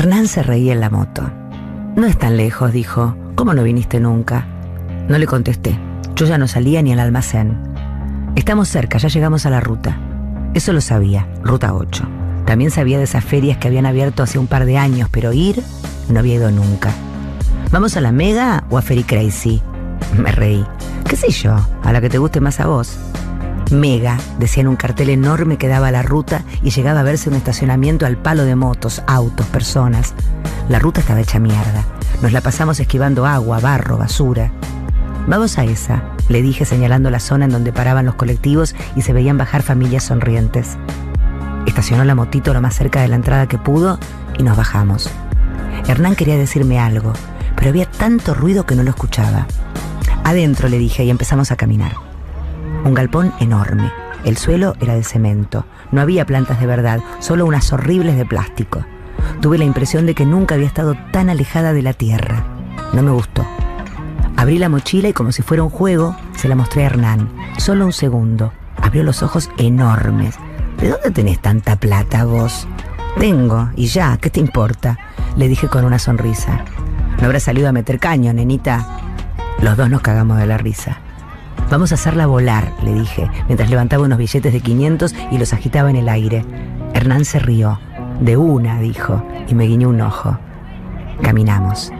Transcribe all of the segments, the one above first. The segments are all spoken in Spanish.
Hernán se reía en la moto. No es tan lejos, dijo. ¿Cómo no viniste nunca? No le contesté. Yo ya no salía ni al almacén. Estamos cerca, ya llegamos a la ruta. Eso lo sabía, Ruta 8. También sabía de esas ferias que habían abierto hace un par de años, pero ir no había ido nunca. ¿Vamos a la Mega o a Ferry Crazy? Me reí. ¿Qué sé yo? A la que te guste más a vos. Mega, decía en un cartel enorme que daba la ruta y llegaba a verse un estacionamiento al palo de motos, autos, personas. La ruta estaba hecha mierda. Nos la pasamos esquivando agua, barro, basura. Vamos a esa, le dije señalando la zona en donde paraban los colectivos y se veían bajar familias sonrientes. Estacionó la motito lo más cerca de la entrada que pudo y nos bajamos. Hernán quería decirme algo, pero había tanto ruido que no lo escuchaba. Adentro le dije y empezamos a caminar. Un galpón enorme. El suelo era de cemento. No había plantas de verdad, solo unas horribles de plástico. Tuve la impresión de que nunca había estado tan alejada de la tierra. No me gustó. Abrí la mochila y como si fuera un juego, se la mostré a Hernán. Solo un segundo. Abrió los ojos enormes. ¿De dónde tenés tanta plata vos? Tengo, y ya, ¿qué te importa? Le dije con una sonrisa. No habrá salido a meter caño, nenita. Los dos nos cagamos de la risa. Vamos a hacerla volar, le dije, mientras levantaba unos billetes de 500 y los agitaba en el aire. Hernán se rió. De una, dijo, y me guiñó un ojo. Caminamos.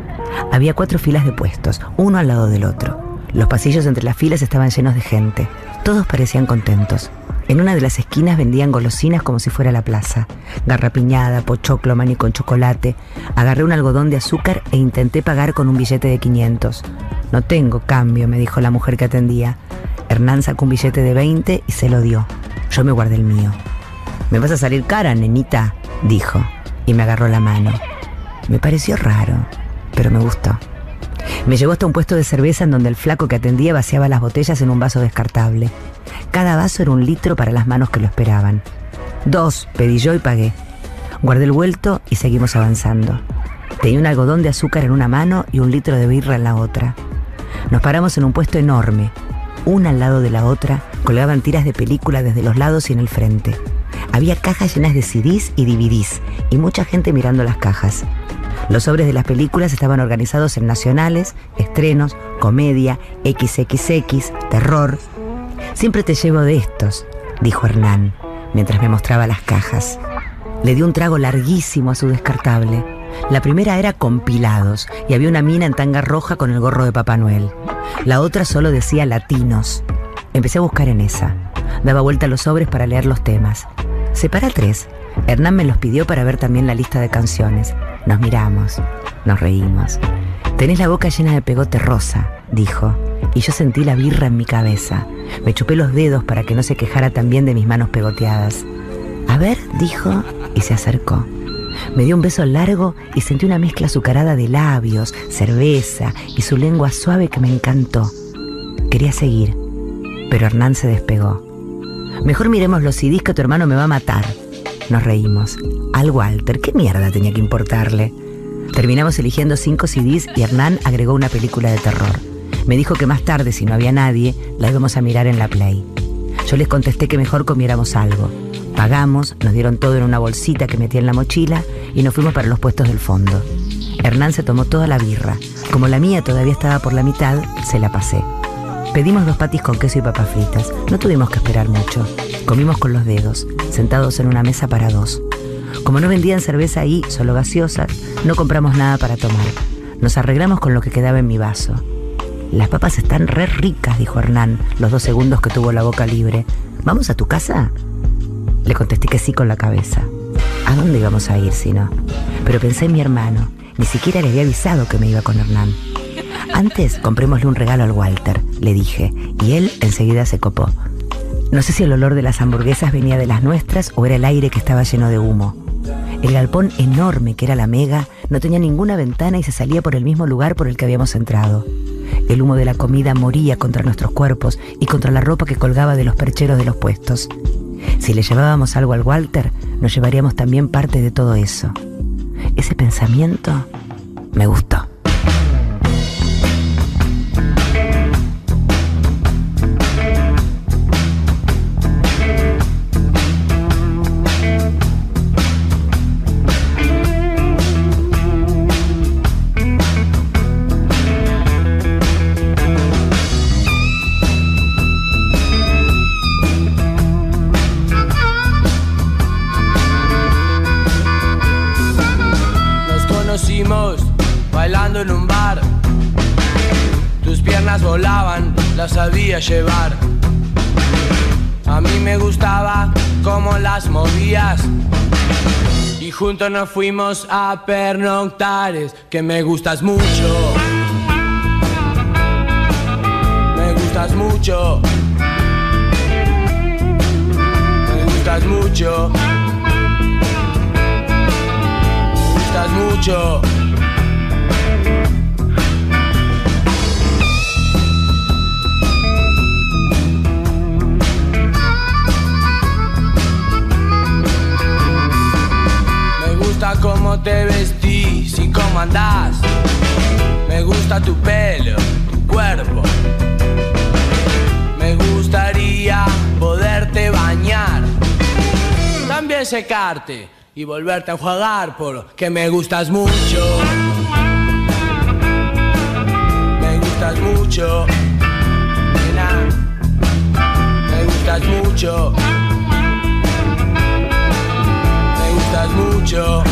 Había cuatro filas de puestos, uno al lado del otro. Los pasillos entre las filas estaban llenos de gente. Todos parecían contentos. En una de las esquinas vendían golosinas como si fuera la plaza. Garrapiñada, pochoclo, maní con chocolate. Agarré un algodón de azúcar e intenté pagar con un billete de 500. No tengo cambio, me dijo la mujer que atendía. Hernán sacó un billete de 20 y se lo dio. Yo me guardé el mío. Me vas a salir cara, nenita, dijo, y me agarró la mano. Me pareció raro, pero me gustó. Me llevó hasta un puesto de cerveza en donde el flaco que atendía vaciaba las botellas en un vaso descartable. Cada vaso era un litro para las manos que lo esperaban. Dos, pedí yo y pagué. Guardé el vuelto y seguimos avanzando. Tenía un algodón de azúcar en una mano y un litro de birra en la otra. Nos paramos en un puesto enorme. Una al lado de la otra colgaban tiras de película desde los lados y en el frente. Había cajas llenas de CDs y DVDs y mucha gente mirando las cajas. Los sobres de las películas estaban organizados en nacionales, estrenos, comedia, XXX, terror. Siempre te llevo de estos, dijo Hernán, mientras me mostraba las cajas. Le di un trago larguísimo a su descartable. La primera era compilados y había una mina en tanga roja con el gorro de Papá Noel. La otra solo decía latinos. Empecé a buscar en esa. Daba vuelta a los sobres para leer los temas. Separa tres. Hernán me los pidió para ver también la lista de canciones. Nos miramos, nos reímos. Tenés la boca llena de pegote rosa, dijo, y yo sentí la birra en mi cabeza. Me chupé los dedos para que no se quejara también de mis manos pegoteadas. A ver, dijo, y se acercó. Me dio un beso largo y sentí una mezcla azucarada de labios, cerveza y su lengua suave que me encantó. Quería seguir, pero Hernán se despegó. Mejor miremos los CDs que tu hermano me va a matar. Nos reímos. Al Walter, ¿qué mierda tenía que importarle? Terminamos eligiendo cinco CDs y Hernán agregó una película de terror. Me dijo que más tarde, si no había nadie, la íbamos a mirar en la Play. Yo les contesté que mejor comiéramos algo. Pagamos, nos dieron todo en una bolsita que metí en la mochila y nos fuimos para los puestos del fondo. Hernán se tomó toda la birra. Como la mía todavía estaba por la mitad, se la pasé. Pedimos dos patis con queso y papas fritas. No tuvimos que esperar mucho. Comimos con los dedos, sentados en una mesa para dos. Como no vendían cerveza ahí, solo gaseosas, no compramos nada para tomar. Nos arreglamos con lo que quedaba en mi vaso. Las papas están re ricas, dijo Hernán, los dos segundos que tuvo la boca libre. ¿Vamos a tu casa? Le contesté que sí con la cabeza. ¿A dónde íbamos a ir si no? Pero pensé en mi hermano. Ni siquiera le había avisado que me iba con Hernán. Antes comprémosle un regalo al Walter, le dije, y él enseguida se copó. No sé si el olor de las hamburguesas venía de las nuestras o era el aire que estaba lleno de humo. El galpón enorme que era la mega no tenía ninguna ventana y se salía por el mismo lugar por el que habíamos entrado. El humo de la comida moría contra nuestros cuerpos y contra la ropa que colgaba de los percheros de los puestos. Si le llevábamos algo al Walter, nos llevaríamos también parte de todo eso. Ese pensamiento me gustó. Bailando en un bar. Tus piernas volaban, las sabía llevar. A mí me gustaba cómo las movías. Y juntos nos fuimos a pernoctares, que me gustas mucho. Me gustas mucho. Me gustas mucho. Me gusta cómo te vestís y cómo andás. Me gusta tu pelo, tu cuerpo. Me gustaría poderte bañar. También secarte y volverte a enjuagar porque me gustas mucho. Me gustas mucho. Nena. Me gustas mucho. Me gustas mucho.